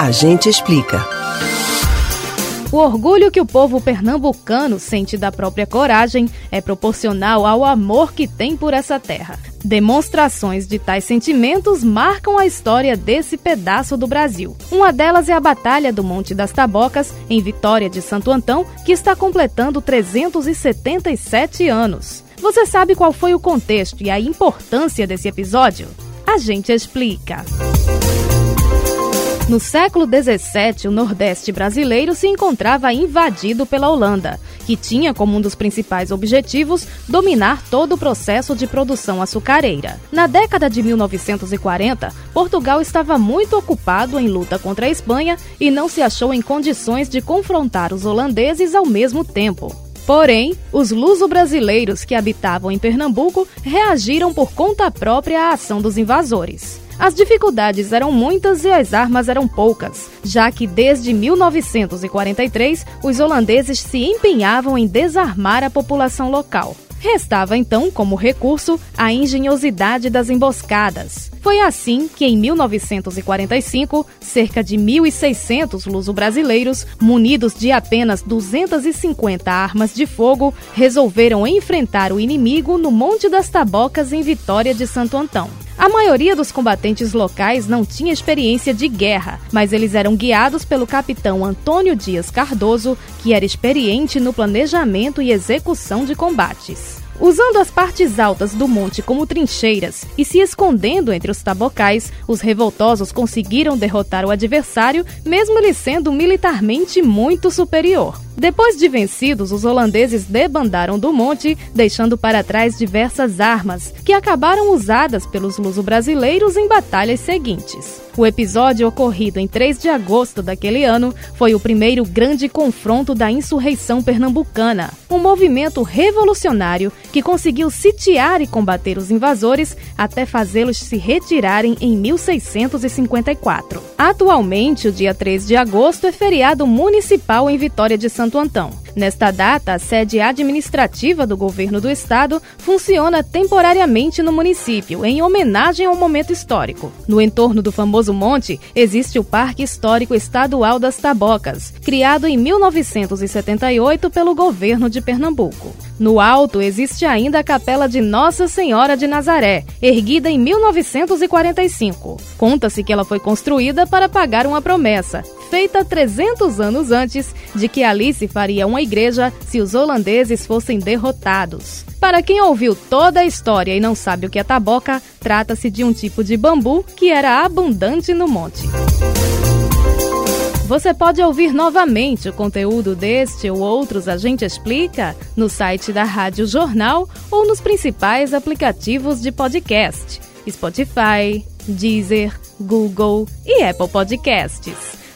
A gente explica. O orgulho que o povo pernambucano sente da própria coragem é proporcional ao amor que tem por essa terra. Demonstrações de tais sentimentos marcam a história desse pedaço do Brasil. Uma delas é a Batalha do Monte das Tabocas, em Vitória de Santo Antão, que está completando 377 anos. Você sabe qual foi o contexto e a importância desse episódio? A gente explica. No século XVII, o Nordeste brasileiro se encontrava invadido pela Holanda, que tinha como um dos principais objetivos dominar todo o processo de produção açucareira. Na década de 1940, Portugal estava muito ocupado em luta contra a Espanha e não se achou em condições de confrontar os holandeses ao mesmo tempo. Porém, os luso-brasileiros que habitavam em Pernambuco reagiram por conta própria à ação dos invasores. As dificuldades eram muitas e as armas eram poucas, já que desde 1943 os holandeses se empenhavam em desarmar a população local. Restava então, como recurso, a engenhosidade das emboscadas. Foi assim que, em 1945, cerca de 1.600 luso-brasileiros, munidos de apenas 250 armas de fogo, resolveram enfrentar o inimigo no Monte das Tabocas, em Vitória de Santo Antão. A maioria dos combatentes locais não tinha experiência de guerra, mas eles eram guiados pelo capitão Antônio Dias Cardoso, que era experiente no planejamento e execução de combates. Usando as partes altas do monte como trincheiras e se escondendo entre os tabocais, os revoltosos conseguiram derrotar o adversário, mesmo ele sendo militarmente muito superior. Depois de vencidos, os holandeses debandaram do monte, deixando para trás diversas armas, que acabaram usadas pelos luso-brasileiros em batalhas seguintes. O episódio ocorrido em 3 de agosto daquele ano foi o primeiro grande confronto da insurreição pernambucana, um movimento revolucionário que conseguiu sitiar e combater os invasores até fazê-los se retirarem em 1654. Atualmente, o dia 3 de agosto é feriado municipal em Vitória de Santo Antão. Nesta data, a sede administrativa do governo do estado funciona temporariamente no município, em homenagem ao momento histórico. No entorno do famoso monte, existe o Parque Histórico Estadual das Tabocas, criado em 1978 pelo governo de Pernambuco. No alto existe ainda a Capela de Nossa Senhora de Nazaré, erguida em 1945. Conta-se que ela foi construída para pagar uma promessa, feita 300 anos antes, de que ali se faria uma igreja se os holandeses fossem derrotados. Para quem ouviu toda a história e não sabe o que é taboca, trata-se de um tipo de bambu que era abundante no monte. Você pode ouvir novamente o conteúdo deste ou outros A Gente Explica no site da Rádio Jornal ou nos principais aplicativos de podcast: Spotify, Deezer, Google e Apple Podcasts.